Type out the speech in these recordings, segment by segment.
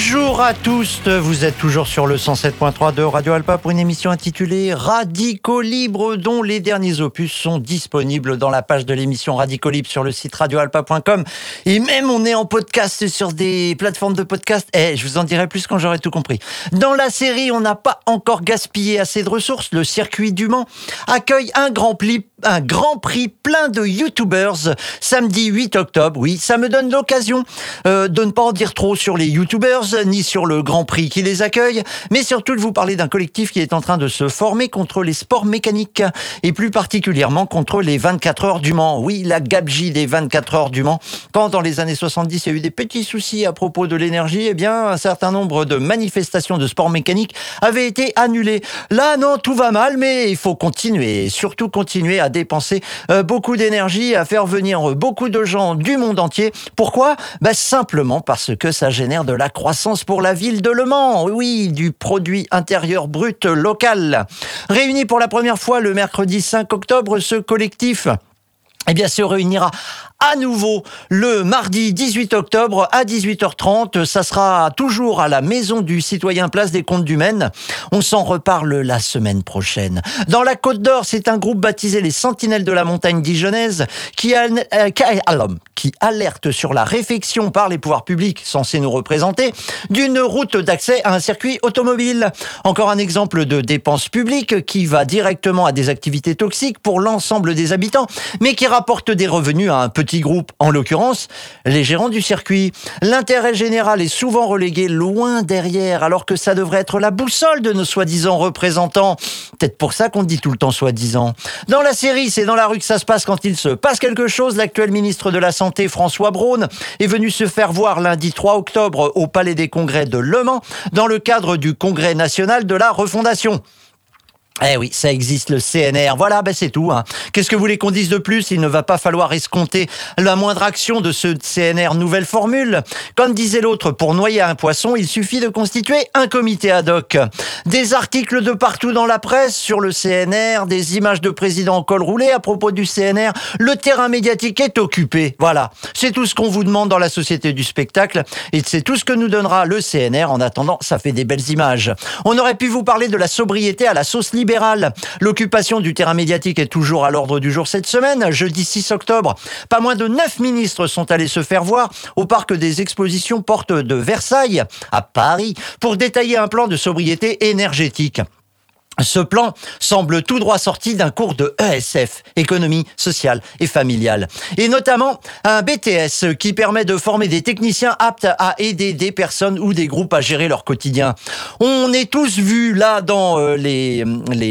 Bonjour à tous, vous êtes toujours sur le 107.3 de Radio Alpa pour une émission intitulée Radicaux Libre dont les derniers opus sont disponibles dans la page de l'émission Radicaux Libre sur le site radioalpa.com et même on est en podcast sur des plateformes de podcast. Eh, je vous en dirai plus quand j'aurai tout compris. Dans la série, on n'a pas encore gaspillé assez de ressources. Le circuit du Mans accueille un grand prix un grand prix plein de youtubers samedi 8 octobre. Oui, ça me donne l'occasion euh, de ne pas en dire trop sur les youtubers ni sur le grand prix qui les accueille, mais surtout de vous parler d'un collectif qui est en train de se former contre les sports mécaniques et plus particulièrement contre les 24 heures du Mans. Oui, la gabegie des 24 heures du Mans. Quand dans les années 70, il y a eu des petits soucis à propos de l'énergie, eh bien, un certain nombre de manifestations de sports mécaniques avaient été annulées. Là, non, tout va mal, mais il faut continuer, surtout continuer à dépenser euh, beaucoup d'énergie, à faire venir beaucoup de gens du monde entier. Pourquoi? Ben, Simplement parce que ça génère de la croissance pour la ville de Le Mans. Oui, du produit intérieur brut local. Réuni pour la première fois le mercredi 5 octobre, ce collectif eh bien, se réunira à nouveau le mardi 18 octobre à 18h30. Ça sera toujours à la Maison du Citoyen Place des Comptes du Maine. On s'en reparle la semaine prochaine. Dans la Côte d'Or, c'est un groupe baptisé les Sentinelles de la Montagne dijonnaise qui, a, euh, qui alerte sur la réfection par les pouvoirs publics censés nous représenter d'une route d'accès à un circuit automobile. Encore un exemple de dépense publique qui va directement à des activités toxiques pour l'ensemble des habitants, mais qui rapporte des revenus à un petit petit groupe, en l'occurrence les gérants du circuit. L'intérêt général est souvent relégué loin derrière, alors que ça devrait être la boussole de nos soi-disant représentants. Peut-être pour ça qu'on dit tout le temps soi-disant. Dans la série, c'est dans la rue que ça se passe quand il se passe quelque chose. L'actuel ministre de la Santé, François Braun, est venu se faire voir lundi 3 octobre au Palais des Congrès de Le Mans, dans le cadre du Congrès national de la refondation. Eh oui, ça existe le CNR. Voilà, ben c'est tout. Hein. Qu'est-ce que vous voulez qu'on dise de plus? Il ne va pas falloir escompter la moindre action de ce CNR nouvelle formule. Comme disait l'autre, pour noyer un poisson, il suffit de constituer un comité ad hoc. Des articles de partout dans la presse sur le CNR, des images de présidents en col roulé à propos du CNR. Le terrain médiatique est occupé. Voilà, c'est tout ce qu'on vous demande dans la société du spectacle et c'est tout ce que nous donnera le CNR. En attendant, ça fait des belles images. On aurait pu vous parler de la sobriété à la sauce libre L'occupation du terrain médiatique est toujours à l'ordre du jour cette semaine. Jeudi 6 octobre, pas moins de neuf ministres sont allés se faire voir au parc des expositions Porte de Versailles, à Paris, pour détailler un plan de sobriété énergétique. Ce plan semble tout droit sorti d'un cours de ESF, économie sociale et familiale, et notamment un BTS qui permet de former des techniciens aptes à aider des personnes ou des groupes à gérer leur quotidien. On est tous vus là dans euh, les,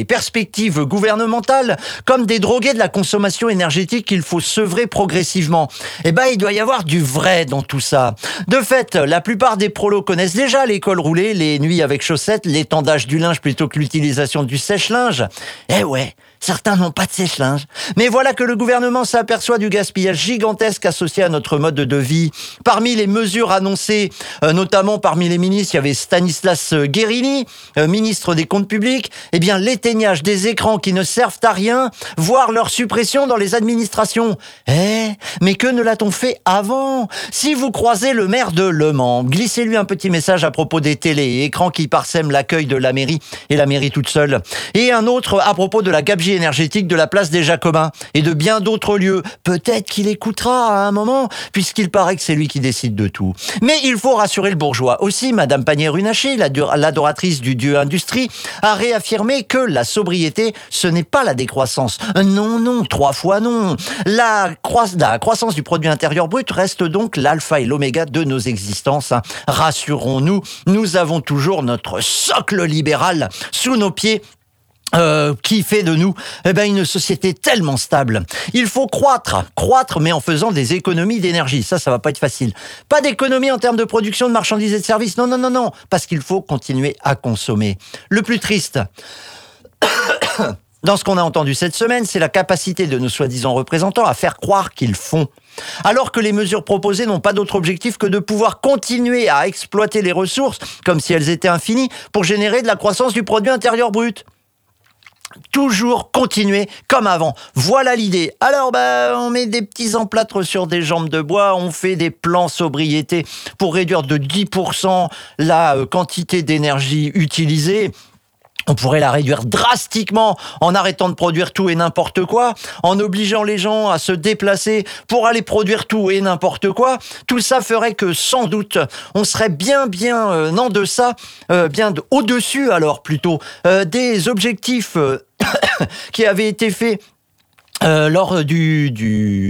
perspectives gouvernementales comme des drogués de la consommation énergétique qu'il faut sevrer progressivement. Eh ben, il doit y avoir du vrai dans tout ça. De fait, la plupart des prolos connaissent déjà l'école roulée, les nuits avec chaussettes, l'étendage du linge plutôt que l'utilisation du sèche-linge. Eh ouais, Certains n'ont pas de sèche-linge. Mais voilà que le gouvernement s'aperçoit du gaspillage gigantesque associé à notre mode de vie. Parmi les mesures annoncées, euh, notamment parmi les ministres, il y avait Stanislas Guérini, euh, ministre des Comptes publics. Eh bien, l'éteignage des écrans qui ne servent à rien, voire leur suppression dans les administrations. Eh, mais que ne l'a-t-on fait avant? Si vous croisez le maire de Le Mans, glissez-lui un petit message à propos des télé et écrans qui parsèment l'accueil de la mairie et la mairie toute seule. Et un autre à propos de la gabegie énergétique de la place des Jacobins et de bien d'autres lieux. Peut-être qu'il écoutera à un moment, puisqu'il paraît que c'est lui qui décide de tout. Mais il faut rassurer le bourgeois. Aussi, Madame Pannier-Runacher, l'adoratrice du dieu industrie, a réaffirmé que la sobriété, ce n'est pas la décroissance. Non, non, trois fois non. La, la croissance du produit intérieur brut reste donc l'alpha et l'oméga de nos existences. Rassurons-nous, nous avons toujours notre socle libéral sous nos pieds euh, qui fait de nous eh ben, une société tellement stable. Il faut croître, croître, mais en faisant des économies d'énergie. Ça, ça va pas être facile. Pas d'économie en termes de production de marchandises et de services. Non, non, non, non, parce qu'il faut continuer à consommer. Le plus triste. Dans ce qu'on a entendu cette semaine, c'est la capacité de nos soi-disant représentants à faire croire qu'ils font. Alors que les mesures proposées n'ont pas d'autre objectif que de pouvoir continuer à exploiter les ressources comme si elles étaient infinies pour générer de la croissance du produit intérieur brut. Toujours continuer comme avant. Voilà l'idée. Alors, bah, on met des petits emplâtres sur des jambes de bois, on fait des plans sobriété pour réduire de 10% la euh, quantité d'énergie utilisée. On pourrait la réduire drastiquement en arrêtant de produire tout et n'importe quoi, en obligeant les gens à se déplacer pour aller produire tout et n'importe quoi. Tout ça ferait que sans doute on serait bien bien euh, en deçà, euh, bien au-dessus alors plutôt des objectifs qui avaient été faits euh, lors du,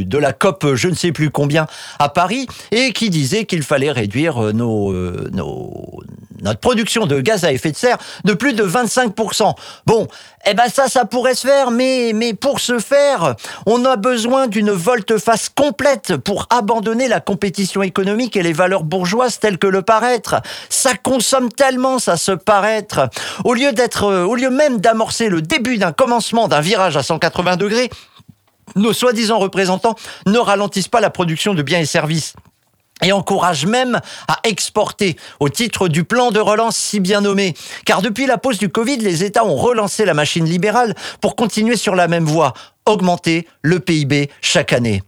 de la COP je ne sais plus combien à Paris et qui disait qu'il fallait réduire euh, euh, nos, notre production de gaz à effet de serre de plus de 25%. Bon, eh ben ça, ça pourrait se faire, mais, mais pour ce faire, on a besoin d'une volte-face complète pour abandonner la compétition économique et les valeurs bourgeoises telles que le paraître. Ça consomme tellement, ça se paraître. Au lieu d'être, au lieu même d'amorcer le début d'un commencement d'un virage à 180 degrés, nos soi-disant représentants ne ralentissent pas la production de biens et services et encouragent même à exporter au titre du plan de relance si bien nommé. Car depuis la pause du Covid, les États ont relancé la machine libérale pour continuer sur la même voie, augmenter le PIB chaque année.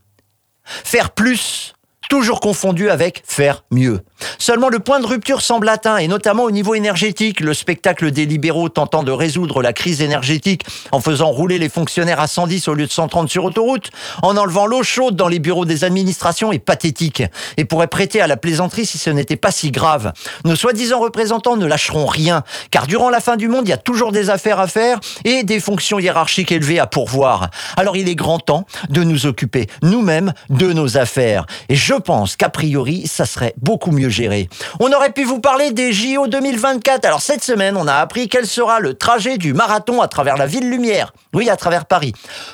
Faire plus toujours confondu avec faire mieux. Seulement le point de rupture semble atteint, et notamment au niveau énergétique. Le spectacle des libéraux tentant de résoudre la crise énergétique en faisant rouler les fonctionnaires à 110 au lieu de 130 sur autoroute, en enlevant l'eau chaude dans les bureaux des administrations est pathétique, et pourrait prêter à la plaisanterie si ce n'était pas si grave. Nos soi-disant représentants ne lâcheront rien, car durant la fin du monde, il y a toujours des affaires à faire et des fonctions hiérarchiques élevées à pourvoir. Alors il est grand temps de nous occuper nous-mêmes de nos affaires. Et je pense qu'a priori, ça serait beaucoup mieux géré. On aurait pu vous parler des JO 2024. Alors cette semaine, on a appris quel sera le trajet du marathon à travers la ville lumière. Oui, à travers Paris.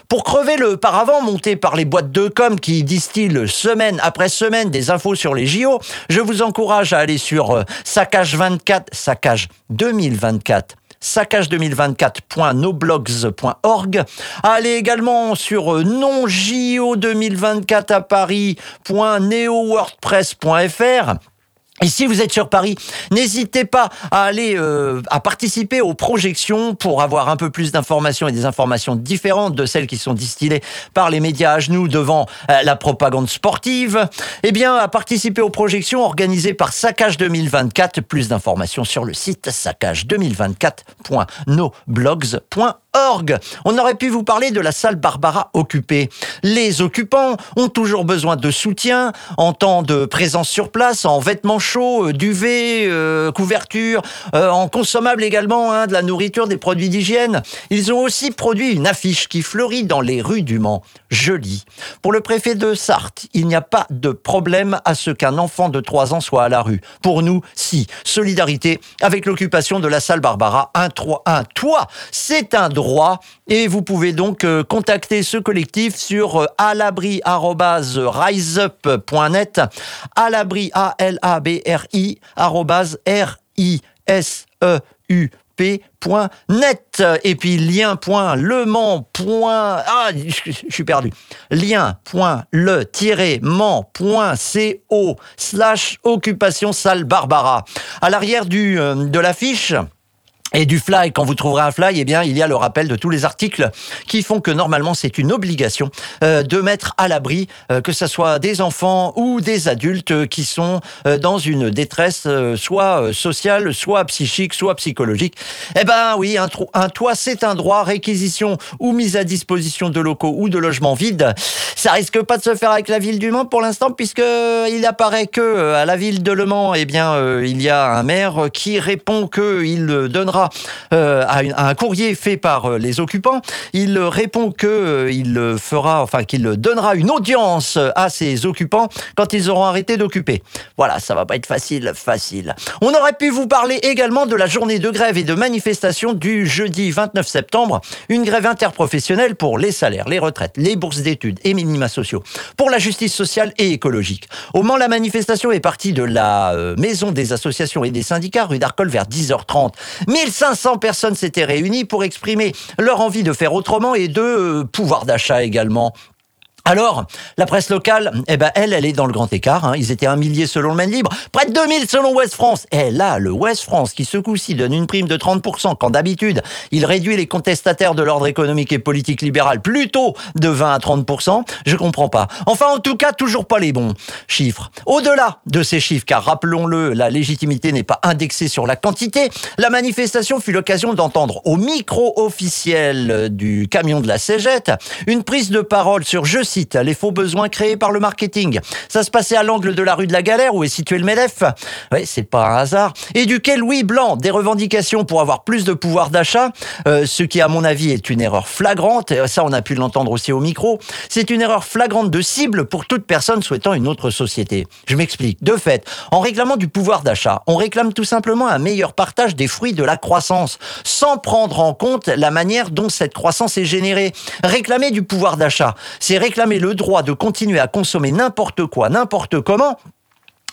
Pour crever le paravent monté par les boîtes de com qui distillent semaine après semaine des infos sur les JO, je vous encourage à aller sur euh, Saccage 24, Saccage 2024 saccage2024.noblogs.org. Allez également sur non-jo2024 à Paris.neowordpress.fr. Et si vous êtes sur Paris, n'hésitez pas à aller euh, à participer aux projections pour avoir un peu plus d'informations et des informations différentes de celles qui sont distillées par les médias à genoux devant euh, la propagande sportive. Eh bien, à participer aux projections organisées par Saccage 2024. Plus d'informations sur le site saccage2024.noblogs.org. On aurait pu vous parler de la salle Barbara occupée. Les occupants ont toujours besoin de soutien en temps de présence sur place, en vêtements chauds, euh, duvet, euh, couverture, euh, en consommable également, hein, de la nourriture, des produits d'hygiène. Ils ont aussi produit une affiche qui fleurit dans les rues du Mans. Je lis. Pour le préfet de Sarthe, il n'y a pas de problème à ce qu'un enfant de 3 ans soit à la rue. Pour nous, si. Solidarité avec l'occupation de la salle Barbara. Un, un toit, c'est un droit et vous pouvez donc contacter ce collectif sur euh, alabri@riseup.net, alabri a l a b r i r i s e p.net et puis lien.lemans. Ah, je suis perdu. lien.le-mans.co slash occupation salle Barbara. À l'arrière du euh, de l'affiche, et du fly, quand vous trouverez un fly, eh bien, il y a le rappel de tous les articles qui font que normalement c'est une obligation euh, de mettre à l'abri, euh, que ce soit des enfants ou des adultes qui sont euh, dans une détresse soit sociale, soit psychique, soit psychologique. Eh ben oui, un, un toit c'est un droit, réquisition ou mise à disposition de locaux ou de logements vides. Ça risque pas de se faire avec la ville du Mans pour l'instant puisque il apparaît que à la ville de Le Mans, eh bien, il y a un maire qui répond qu'il donnera euh, à, un courrier fait par euh, les occupants. Il répond que euh, il fera, enfin qu'il donnera une audience à ses occupants quand ils auront arrêté d'occuper. Voilà, ça va pas être facile, facile. On aurait pu vous parler également de la journée de grève et de manifestation du jeudi 29 septembre, une grève interprofessionnelle pour les salaires, les retraites, les bourses d'études et minima sociaux, pour la justice sociale et écologique. Au moment la manifestation est partie de la maison des associations et des syndicats rue d'Arcole vers 10h30. 1500 personnes s'étaient réunies pour exprimer leur envie de faire autrement et de euh, pouvoir d'achat également. Alors, la presse locale, eh ben, elle, elle est dans le grand écart. Hein. Ils étaient un millier selon le Maine Libre, près de 2000 selon Ouest France. Et là, le Ouest France, qui ce coup-ci donne une prime de 30%, quand d'habitude, il réduit les contestataires de l'ordre économique et politique libéral plutôt de 20 à 30%, je comprends pas. Enfin, en tout cas, toujours pas les bons chiffres. Au-delà de ces chiffres, car rappelons-le, la légitimité n'est pas indexée sur la quantité, la manifestation fut l'occasion d'entendre au micro officiel du camion de la Cégette une prise de parole sur, je les faux besoins créés par le marketing. Ça se passait à l'angle de la rue de la Galère où est situé le MEDEF. Oui, c'est pas un hasard. Éduquer Louis Blanc des revendications pour avoir plus de pouvoir d'achat, euh, ce qui à mon avis est une erreur flagrante. Ça, on a pu l'entendre aussi au micro. C'est une erreur flagrante de cible pour toute personne souhaitant une autre société. Je m'explique. De fait, en réclamant du pouvoir d'achat, on réclame tout simplement un meilleur partage des fruits de la croissance, sans prendre en compte la manière dont cette croissance est générée. Réclamer du pouvoir d'achat, c'est réclamer le droit de continuer à consommer n'importe quoi, n'importe comment,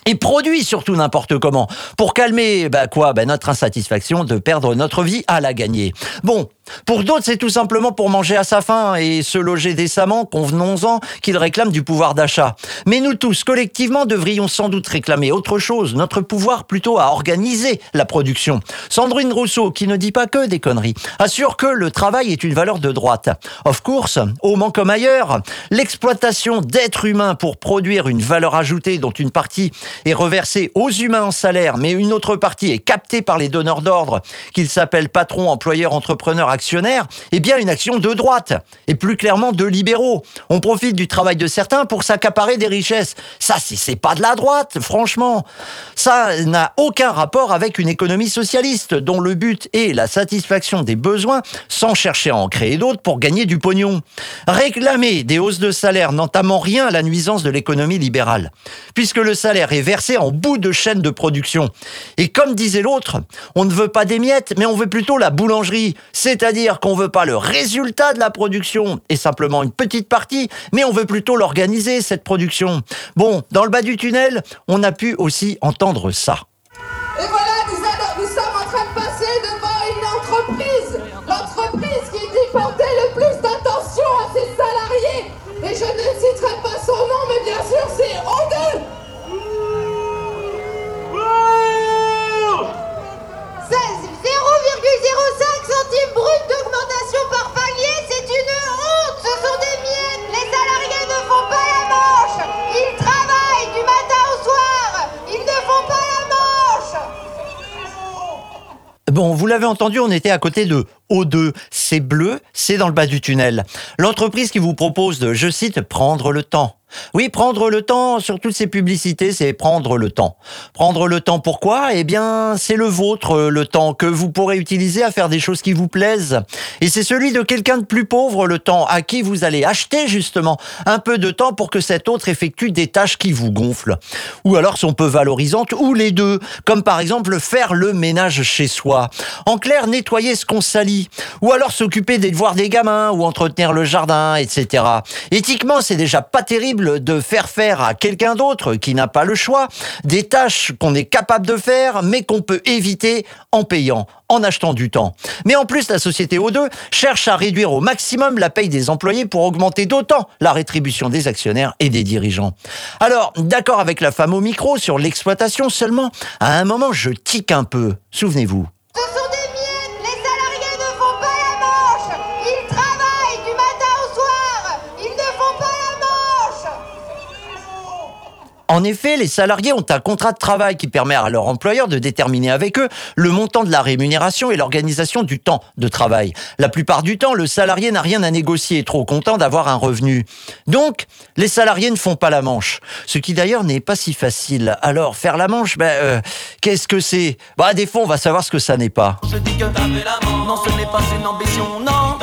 et produit surtout n'importe comment pour calmer bah quoi? Bah notre insatisfaction de perdre notre vie à la gagner. Bon, pour d'autres, c'est tout simplement pour manger à sa faim et se loger décemment, convenons-en, qu'ils réclament du pouvoir d'achat. Mais nous tous, collectivement, devrions sans doute réclamer autre chose, notre pouvoir plutôt à organiser la production. Sandrine Rousseau, qui ne dit pas que des conneries, assure que le travail est une valeur de droite. Of course, au Mans comme ailleurs, l'exploitation d'êtres humains pour produire une valeur ajoutée dont une partie est reversée aux humains en salaire, mais une autre partie est captée par les donneurs d'ordre, qu'ils s'appellent patrons, employeurs, entrepreneurs, actionnaire, eh bien une action de droite, et plus clairement de libéraux. On profite du travail de certains pour s'accaparer des richesses. Ça, c'est pas de la droite, franchement. Ça n'a aucun rapport avec une économie socialiste, dont le but est la satisfaction des besoins, sans chercher à en créer d'autres pour gagner du pognon. Réclamer des hausses de salaire n'entamant rien à la nuisance de l'économie libérale, puisque le salaire est versé en bout de chaîne de production. Et comme disait l'autre, on ne veut pas des miettes, mais on veut plutôt la boulangerie. C'est c'est-à-dire qu'on veut pas le résultat de la production et simplement une petite partie, mais on veut plutôt l'organiser, cette production. Bon, dans le bas du tunnel, on a pu aussi entendre ça. Bon, vous l'avez entendu, on était à côté de O2. C'est bleu, c'est dans le bas du tunnel. L'entreprise qui vous propose de, je cite, prendre le temps. Oui, prendre le temps sur toutes ces publicités, c'est prendre le temps. Prendre le temps pourquoi? Eh bien, c'est le vôtre, le temps que vous pourrez utiliser à faire des choses qui vous plaisent. Et c'est celui de quelqu'un de plus pauvre, le temps à qui vous allez acheter justement un peu de temps pour que cet autre effectue des tâches qui vous gonflent. Ou alors sont peu valorisantes, ou les deux, comme par exemple faire le ménage chez soi. En clair, nettoyer ce qu'on salit. Ou alors s'occuper des devoirs des gamins, ou entretenir le jardin, etc. Éthiquement, c'est déjà pas terrible de faire faire à quelqu'un d'autre qui n'a pas le choix des tâches qu'on est capable de faire mais qu'on peut éviter en payant, en achetant du temps. Mais en plus, la société O2 cherche à réduire au maximum la paye des employés pour augmenter d'autant la rétribution des actionnaires et des dirigeants. Alors, d'accord avec la femme au micro sur l'exploitation seulement, à un moment je tique un peu, souvenez-vous. En effet, les salariés ont un contrat de travail qui permet à leur employeur de déterminer avec eux le montant de la rémunération et l'organisation du temps de travail. La plupart du temps, le salarié n'a rien à négocier trop content d'avoir un revenu. Donc, les salariés ne font pas la manche. Ce qui d'ailleurs n'est pas si facile. Alors, faire la manche, ben, euh, qu'est-ce que c'est? Bah, des fois, on va savoir ce que ça n'est pas. Je dis que non, ce n'est pas une ambition, non.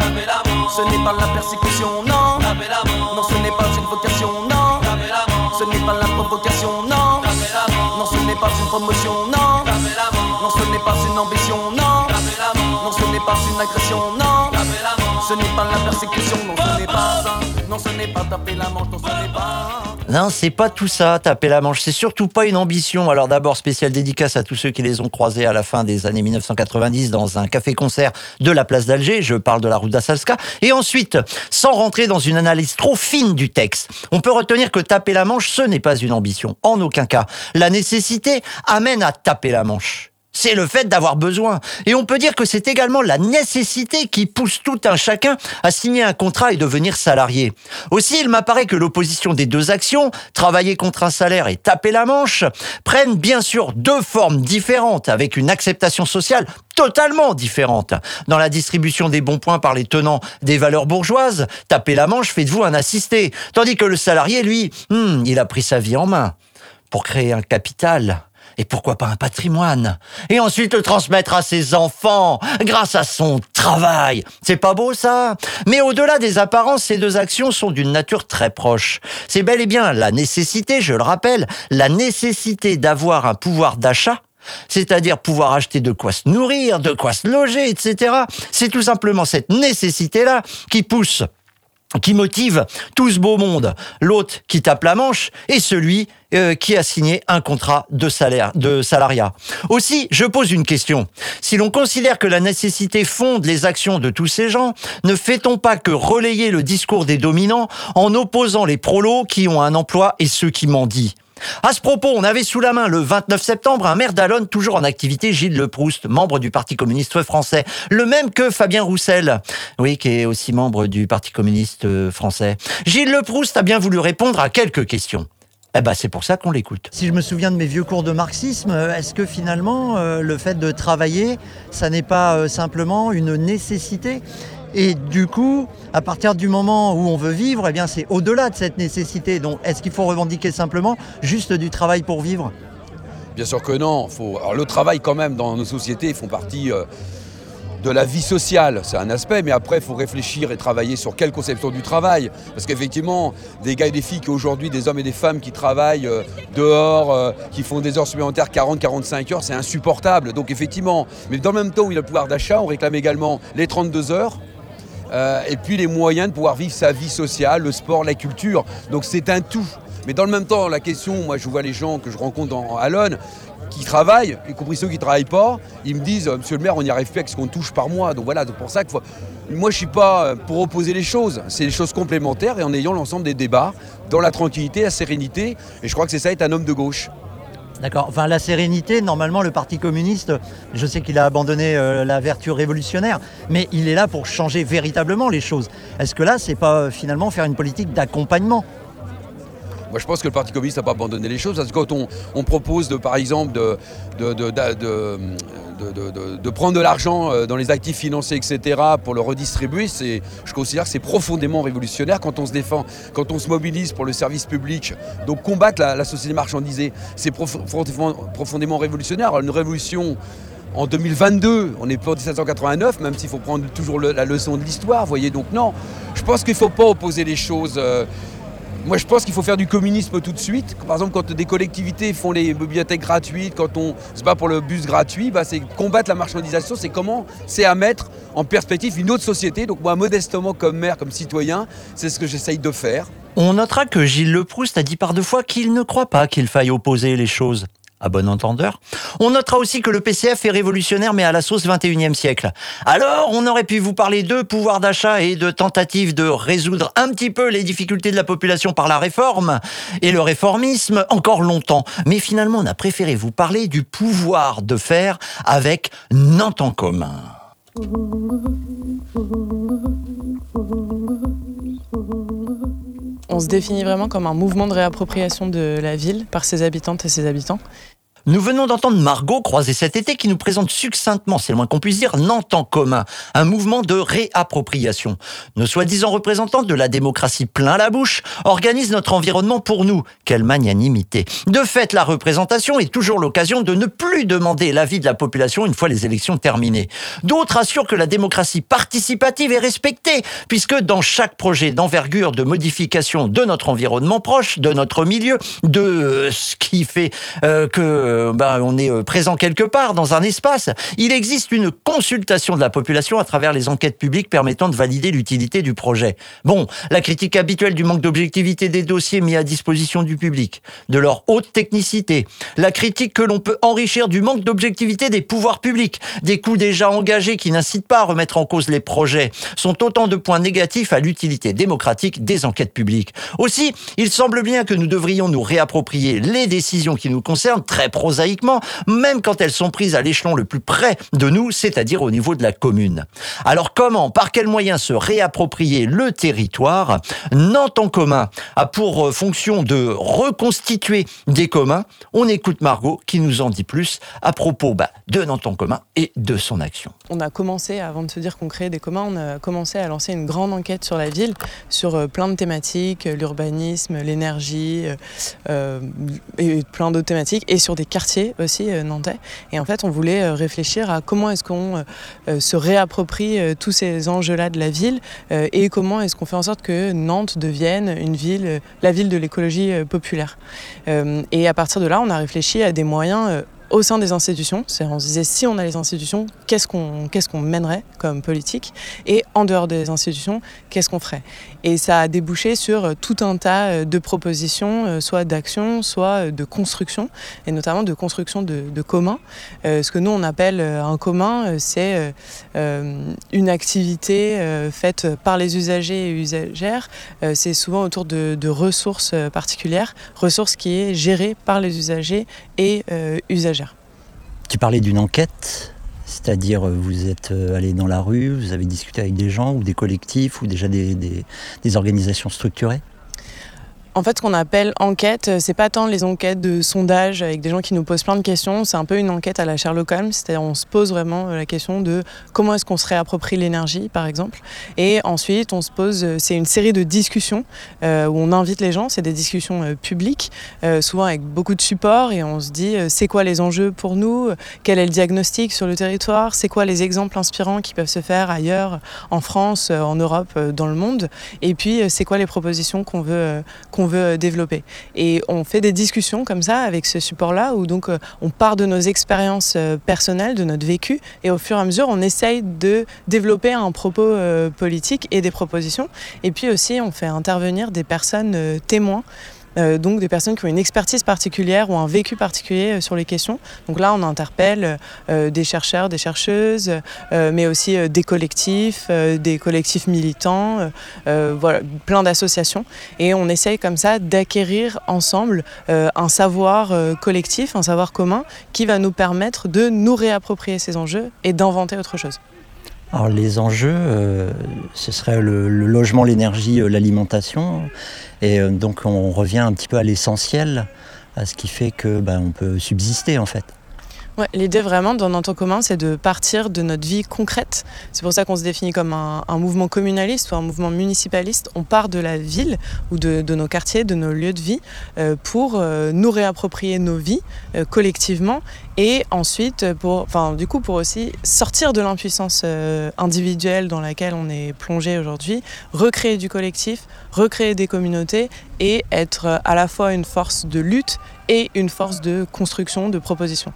Ce n'est pas la persécution. Non, provocation, non. Non, ce n'est pas une promotion, non. Non, ce n'est pas une ambition, non. Non, ce n'est pas une agression, non. Ce n'est pas la persécution, non, ce n'est pas ça. Non, ce n'est pas taper la manche, non, ce n'est pas. Non, c'est pas tout ça, taper la manche. C'est surtout pas une ambition. Alors d'abord, spéciale dédicace à tous ceux qui les ont croisés à la fin des années 1990 dans un café-concert de la place d'Alger. Je parle de la route d'Assalska. Et ensuite, sans rentrer dans une analyse trop fine du texte, on peut retenir que taper la manche, ce n'est pas une ambition. En aucun cas. La nécessité amène à taper la manche c'est le fait d'avoir besoin. Et on peut dire que c'est également la nécessité qui pousse tout un chacun à signer un contrat et devenir salarié. Aussi, il m'apparaît que l'opposition des deux actions, travailler contre un salaire et taper la manche, prennent bien sûr deux formes différentes, avec une acceptation sociale totalement différente. Dans la distribution des bons points par les tenants des valeurs bourgeoises, taper la manche fait de vous un assisté, tandis que le salarié, lui, hmm, il a pris sa vie en main pour créer un capital et pourquoi pas un patrimoine? Et ensuite le transmettre à ses enfants grâce à son travail. C'est pas beau ça? Mais au-delà des apparences, ces deux actions sont d'une nature très proche. C'est bel et bien la nécessité, je le rappelle, la nécessité d'avoir un pouvoir d'achat c'est-à-dire pouvoir acheter de quoi se nourrir, de quoi se loger, etc. C'est tout simplement cette nécessité-là qui pousse qui motive tout ce beau monde, l'autre qui tape la manche et celui euh, qui a signé un contrat de salaire, de salariat. Aussi, je pose une question. Si l'on considère que la nécessité fonde les actions de tous ces gens, ne fait-on pas que relayer le discours des dominants en opposant les prolos qui ont un emploi et ceux qui mendient? À ce propos, on avait sous la main le 29 septembre un maire d'Alonne toujours en activité, Gilles Leproust, membre du Parti communiste français, le même que Fabien Roussel, oui, qui est aussi membre du Parti communiste euh, français. Gilles Leproust a bien voulu répondre à quelques questions. Eh ben, c'est pour ça qu'on l'écoute. Si je me souviens de mes vieux cours de marxisme, euh, est-ce que finalement, euh, le fait de travailler, ça n'est pas simplement une nécessité? Et du coup, à partir du moment où on veut vivre, eh bien c'est au-delà de cette nécessité. Donc est-ce qu'il faut revendiquer simplement juste du travail pour vivre? Bien sûr que non. Faut... Alors, le travail quand même dans nos sociétés font partie euh, de la vie sociale, c'est un aspect, mais après il faut réfléchir et travailler sur quelle conception du travail. Parce qu'effectivement, des gars et des filles qui aujourd'hui, des hommes et des femmes qui travaillent euh, dehors, euh, qui font des heures supplémentaires 40-45 heures, c'est insupportable. Donc effectivement, mais dans le même temps où il a le pouvoir d'achat, on réclame également les 32 heures euh, et puis les moyens de pouvoir vivre sa vie sociale, le sport, la culture. Donc c'est un tout. Mais dans le même temps, la question, moi je vois les gens que je rencontre en Alonne qui travaillent, y compris ceux qui ne travaillent pas, ils me disent Monsieur le maire, on n'y arrive plus avec ce qu'on touche par mois. Donc voilà, c'est pour ça que moi je ne suis pas pour opposer les choses. C'est des choses complémentaires et en ayant l'ensemble des débats dans la tranquillité, la sérénité. Et je crois que c'est ça être un homme de gauche. D'accord. Enfin, la sérénité, normalement, le Parti communiste, je sais qu'il a abandonné euh, la vertu révolutionnaire, mais il est là pour changer véritablement les choses. Est-ce que là, c'est pas euh, finalement faire une politique d'accompagnement je pense que le Parti communiste n'a pas abandonné les choses. Parce que quand on, propose, de, par exemple, de, de, prendre de l'argent euh, dans les actifs financiers, etc., pour le redistribuer, je considère que c'est profondément révolutionnaire quand on se défend, quand on se mobilise pour le service public. Donc combattre la, société marchandisée, c'est profondément, révolutionnaire. une révolution en 2022, on n'est pas en 1789, même s'il faut prendre toujours la leçon de l'histoire, voyez. Donc non, je pense qu'il ne faut pas opposer les choses. Euh, moi, je pense qu'il faut faire du communisme tout de suite. Par exemple, quand des collectivités font les bibliothèques gratuites, quand on se bat pour le bus gratuit, bah, c'est combattre la marchandisation, c'est comment C'est à mettre en perspective une autre société. Donc moi, modestement, comme maire, comme citoyen, c'est ce que j'essaye de faire. On notera que Gilles Leproust a dit par deux fois qu'il ne croit pas qu'il faille opposer les choses à bon entendeur. On notera aussi que le PCF est révolutionnaire mais à la sauce 21e siècle. Alors, on aurait pu vous parler de pouvoir d'achat et de tentatives de résoudre un petit peu les difficultés de la population par la réforme et le réformisme encore longtemps. Mais finalement, on a préféré vous parler du pouvoir de faire avec Nantes en commun. On se définit vraiment comme un mouvement de réappropriation de la ville par ses habitantes et ses habitants. Nous venons d'entendre Margot croiser cet été qui nous présente succinctement, c'est le moins qu'on puisse dire, Nantes en commun, un mouvement de réappropriation. Nos soi-disant représentants de la démocratie plein la bouche organisent notre environnement pour nous. Quelle magnanimité. De fait, la représentation est toujours l'occasion de ne plus demander l'avis de la population une fois les élections terminées. D'autres assurent que la démocratie participative est respectée, puisque dans chaque projet d'envergure de modification de notre environnement proche, de notre milieu, de ce qui fait euh, que euh, ben, on est euh, présent quelque part dans un espace. Il existe une consultation de la population à travers les enquêtes publiques permettant de valider l'utilité du projet. Bon, la critique habituelle du manque d'objectivité des dossiers mis à disposition du public, de leur haute technicité, la critique que l'on peut enrichir du manque d'objectivité des pouvoirs publics, des coûts déjà engagés qui n'incitent pas à remettre en cause les projets, sont autant de points négatifs à l'utilité démocratique des enquêtes publiques. Aussi, il semble bien que nous devrions nous réapproprier les décisions qui nous concernent très prosaïquement, même quand elles sont prises à l'échelon le plus près de nous, c'est-à-dire au niveau de la commune. Alors comment, par quels moyens se réapproprier le territoire? Nantes en commun a pour euh, fonction de reconstituer des communs. On écoute Margot qui nous en dit plus à propos bah, de Nantes en commun et de son action. On a commencé, avant de se dire qu'on créait des communs, on a commencé à lancer une grande enquête sur la ville, sur euh, plein de thématiques, euh, l'urbanisme, l'énergie et plein d'autres thématiques, et sur des quartiers aussi nantais. Et en fait, on voulait réfléchir à comment est-ce qu'on se réapproprie tous ces enjeux-là de la ville et comment est-ce qu'on fait en sorte que Nantes devienne une ville, la ville de l'écologie populaire. et à partir de là, on a réfléchi à des moyens au sein des institutions. On se disait si on a les institutions, qu'est-ce qu'on qu'est-ce qu'on mènerait comme politique Et en dehors des institutions, qu'est-ce qu'on ferait? Et ça a débouché sur euh, tout un tas euh, de propositions, euh, soit d'action, soit de construction, et notamment de construction de, communs. ce que nous on appelle un commun, c'est une activité faite par les usagers et usagères. c'est souvent autour de, ressources particulières, ressources qui est gérée par les usagers et usagers. Tu parlais d'une enquête, c'est-à-dire vous êtes euh, allé dans la rue, vous avez discuté avec des gens ou des collectifs ou déjà des, des organisations structurées? En fait, ce qu'on appelle enquête, euh, c'est pas tant les enquêtes de sondage avec des gens qui nous posent plein de questions, c'est un peu une enquête à la Sherlock Holmes, c'est-à-dire on se pose vraiment euh, la question de comment est-ce qu'on se réapproprie l'énergie, par exemple. Et ensuite, on se pose, euh, c'est une série de discussions où on invite les gens, c'est des discussions publiques, souvent avec beaucoup de support, et on se dit c'est quoi les enjeux pour nous, quel est le diagnostic sur le territoire, c'est quoi les exemples inspirants qui peuvent se faire ailleurs, en France, en Europe, dans le monde, et puis c'est quoi les propositions qu'on veut qu'on veut euh, développer. Et on fait des discussions comme ça avec ce support-là où donc euh, on part de nos expériences euh, personnelles, de notre vécu, et au fur et à mesure on essaye de développer un propos politique et des propositions. Et puis aussi on fait intervenir des personnes témoins. Euh, donc des personnes qui ont une expertise particulière ou un vécu particulier euh, sur les questions. Donc là, on interpelle euh, des chercheurs, des chercheuses, mais aussi des collectifs, des collectifs militants, voilà, plein d'associations. Et on essaye comme ça d'acquérir ensemble un savoir collectif, un savoir commun qui va nous permettre de nous réapproprier ces enjeux et d'inventer autre chose. Alors les enjeux, ce serait le logement, l'énergie, l'alimentation. Et euh, donc on revient un petit peu à l'essentiel, à ce qui fait que ben, on peut subsister en fait. L'idée vraiment dans notre commun, c'est de partir de notre vie concrète. C'est pour ça qu'on se définit comme un, mouvement communaliste ou un mouvement municipaliste. On part de la ville ou de, nos quartiers, de nos lieux de vie, euh, pour euh, nous réapproprier nos vies collectivement et ensuite, pour, du coup, pour aussi sortir de l'impuissance individuelle dans laquelle on est plongé aujourd'hui, recréer du collectif, recréer des communautés et être à la fois une force de lutte et une force de construction, de proposition.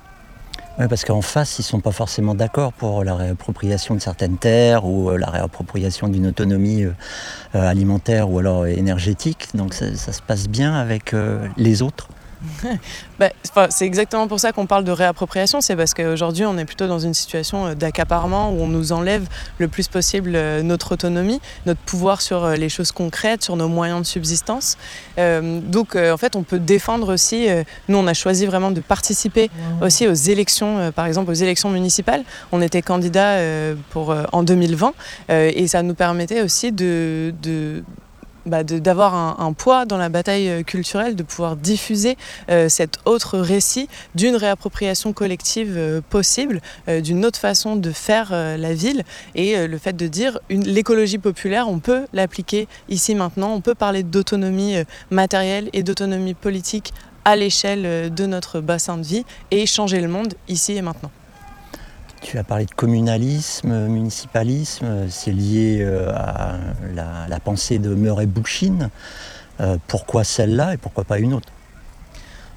Oui, parce qu'en face, ils ne sont pas forcément d'accord pour la réappropriation de certaines terres ou euh, la réappropriation d'une autonomie euh, euh, alimentaire ou alors énergétique. Donc ça, ça se passe bien avec les autres. Bah, c'est exactement pour ça qu'on parle de réappropriation, c'est parce qu'aujourd'hui on est plutôt dans une situation euh, d'accaparement où on nous enlève le plus possible euh, notre autonomie, notre pouvoir sur euh, les choses concrètes, sur nos moyens de subsistance. donc en fait on peut défendre aussi, nous on a choisi vraiment de participer aussi aux élections, par exemple aux élections municipales. On était candidat pour, en 2020 et ça nous permettait aussi de bah, d'avoir un, poids dans la bataille euh, culturelle, de pouvoir diffuser euh, cet autre récit d'une réappropriation collective euh, possible, d'une autre façon de faire la ville. Et le fait de dire l'écologie populaire, on peut l'appliquer ici maintenant, on peut parler d'autonomie matérielle et d'autonomie politique à l'échelle de notre bassin de vie et changer le monde ici et maintenant. Tu as parlé de communalisme, municipalisme, c'est lié euh, à la, pensée de Murray Bookchin. Euh, pourquoi celle-là et pourquoi pas une autre?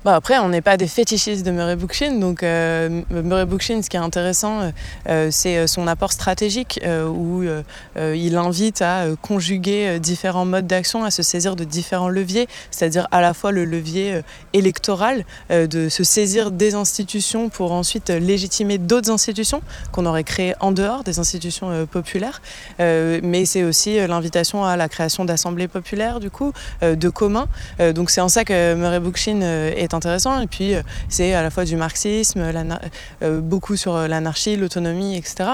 Bon, après, on n'est pas des fétichistes de Murray Bookchin. Donc, euh, Murray Bookchin, ce qui est intéressant, euh, c'est son apport stratégique euh, où euh, il invite à conjuguer différents modes d'action, à se saisir de différents leviers, c'est-à-dire à la fois le levier électoral, de se saisir des institutions pour ensuite légitimer d'autres institutions qu'on aurait créées en dehors des institutions populaires. mais c'est aussi l'invitation à la création d'assemblées populaires, du coup, de communs. donc, c'est en ça que Murray Bookchin est intéressant. Et puis, euh, c'est à la fois du marxisme, euh, beaucoup sur euh, l'anarchie, l'autonomie, etc.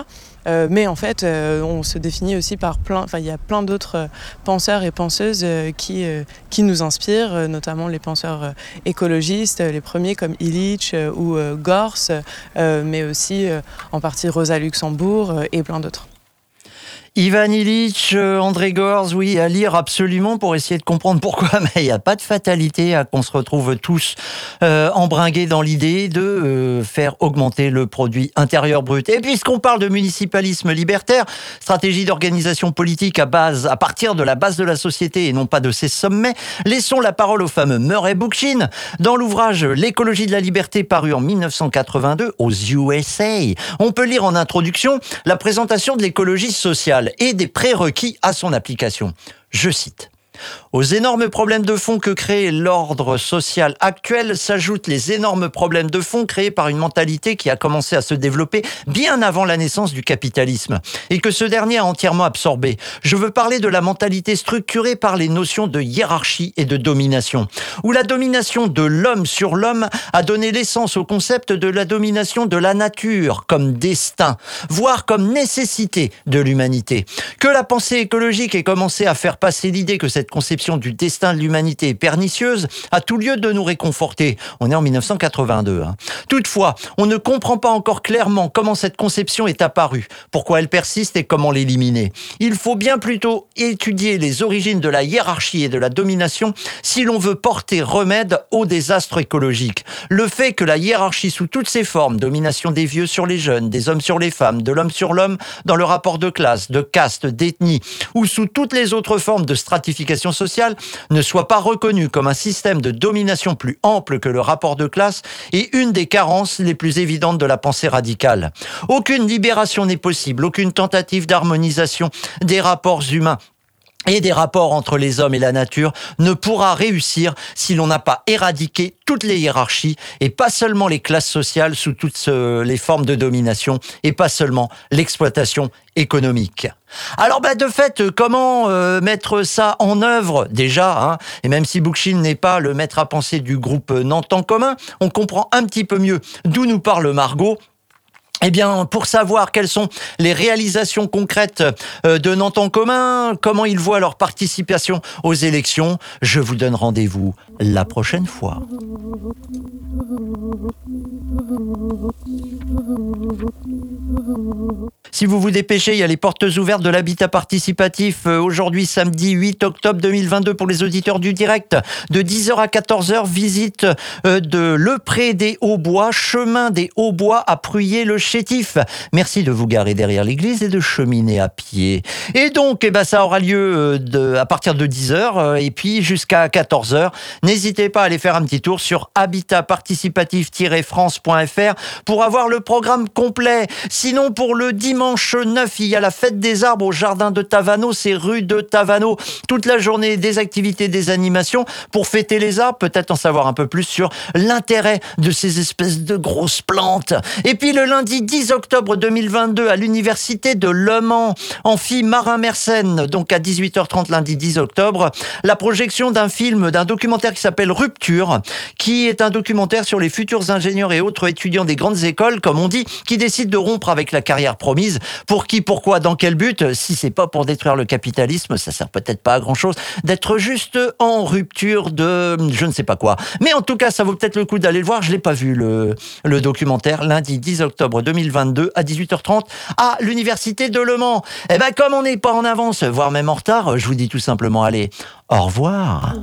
mais en fait, on se définit aussi par plein. Enfin, il y a plein d'autres penseurs et penseuses qui, qui nous inspirent, notamment les penseurs écologistes, les premiers comme Illich ou Gors, mais aussi en partie Rosa Luxembourg et plein d'autres. Ivan Illich, euh, André Gorz, oui, à lire absolument pour essayer de comprendre pourquoi, mais il n'y a pas de fatalité à qu'on se retrouve tous euh, embringués dans l'idée de euh, faire augmenter le produit intérieur brut. Et puisqu'on parle de municipalisme libertaire, stratégie d'organisation politique à base, à partir de la base de la société et non pas de ses sommets, laissons la parole au fameux Murray Bookchin. Dans l'ouvrage L'écologie de la liberté paru en 1982 aux USA, on peut lire en introduction la présentation de l'écologie sociale et des prérequis à son application. Je cite. Aux énormes problèmes de fond que crée l'ordre social actuel s'ajoutent les énormes problèmes de fond créés par une mentalité qui a commencé à se développer bien avant la naissance du capitalisme et que ce dernier a entièrement absorbé. Je veux parler de la mentalité structurée par les notions de hiérarchie et de domination, où la domination de l'homme sur l'homme a donné l'essence au concept de la domination de la nature comme destin, voire comme nécessité de l'humanité. Que la pensée écologique ait commencé à faire passer l'idée que cette conception du destin de l'humanité pernicieuse a tout lieu de nous réconforter. On est en 1982. Hein. Toutefois, on ne comprend pas encore clairement comment cette conception est apparue, pourquoi elle persiste et comment l'éliminer. Il faut bien plutôt étudier les origines de la hiérarchie et de la domination si l'on veut porter remède au désastre écologique. Le fait que la hiérarchie sous toutes ses formes, domination des vieux sur les jeunes, des hommes sur les femmes, de l'homme sur l'homme dans le rapport de classe, de caste, d'ethnie, ou sous toutes les autres formes de stratification sociale ne soit pas reconnu comme un système de domination plus ample que le rapport de classe est une des carences les plus évidentes de la pensée radicale. Aucune libération n'est possible, aucune tentative d'harmonisation des rapports humains et des rapports entre les hommes et la nature ne pourra réussir si l'on n'a pas éradiqué toutes les hiérarchies et pas seulement les classes sociales sous toutes les formes de domination et pas seulement l'exploitation économique. Alors bah, de fait, comment euh, mettre ça en œuvre? Déjà hein, Et même si Bookchin n'est pas le maître à penser du groupe Nantes commun, on comprend un petit peu mieux d'où nous parle Margot eh bien, pour savoir quelles sont les réalisations concrètes euh, de Nantes en commun, comment ils voient leur participation aux élections, je vous donne rendez-vous la prochaine fois. Si vous vous dépêchez, il y a les portes ouvertes de l'habitat participatif euh, aujourd'hui samedi 8 octobre 2022 pour les auditeurs du direct de 10h à 14h visite euh, de Le Pré des Hauts-Bois, chemin des Hauts-Bois à Pruyé le Merci de vous garer derrière l'église et de cheminer à pied. Et donc eh ben ça aura lieu euh, à partir de 10h et puis jusqu'à 14h. N'hésitez pas à aller faire un petit tour sur habitatparticipatif-france.fr pour avoir le programme complet. Sinon pour le dimanche 9, il y a la fête des arbres au jardin de Tavano, c'est rue de Tavano. Toute la journée, des activités, des animations pour fêter les arbres, peut-être en savoir un peu plus sur l'intérêt de ces espèces de grosses plantes. Et puis le lundi 10 octobre 2022 à l'université de Le Mans, amphi Marin-Mersenne, donc à 18h30 lundi 10 octobre, la projection d'un film, d'un documentaire qui s'appelle Rupture, qui est un documentaire sur les futurs ingénieurs et autres étudiants des grandes écoles, comme on dit, qui décident de rompre avec la carrière promise pour qui, pourquoi, dans quel but? Si c'est pas pour détruire le capitalisme, ça sert peut-être pas à grand chose d'être juste en rupture de je ne sais pas quoi. Mais en tout cas, ça vaut peut-être le coup d'aller le voir. Je l'ai pas vu le, le documentaire lundi 10 octobre 2022 à 18h30 à l'Université de Le Mans. Eh ben, comme on n'est pas en avance, voire même en retard, je vous dis tout simplement, allez, au revoir.